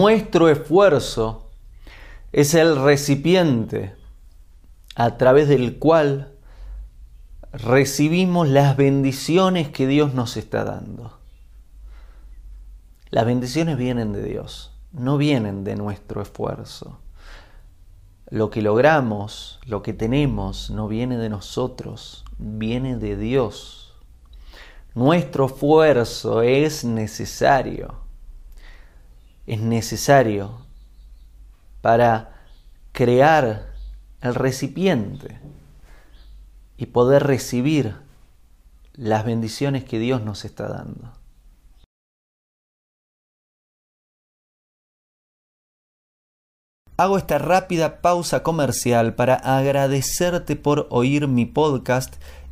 nuestro esfuerzo es el recipiente a través del cual recibimos las bendiciones que Dios nos está dando. Las bendiciones vienen de Dios, no vienen de nuestro esfuerzo. Lo que logramos, lo que tenemos, no viene de nosotros, viene de Dios. Nuestro esfuerzo es necesario. Es necesario para crear el recipiente y poder recibir las bendiciones que Dios nos está dando. Hago esta rápida pausa comercial para agradecerte por oír mi podcast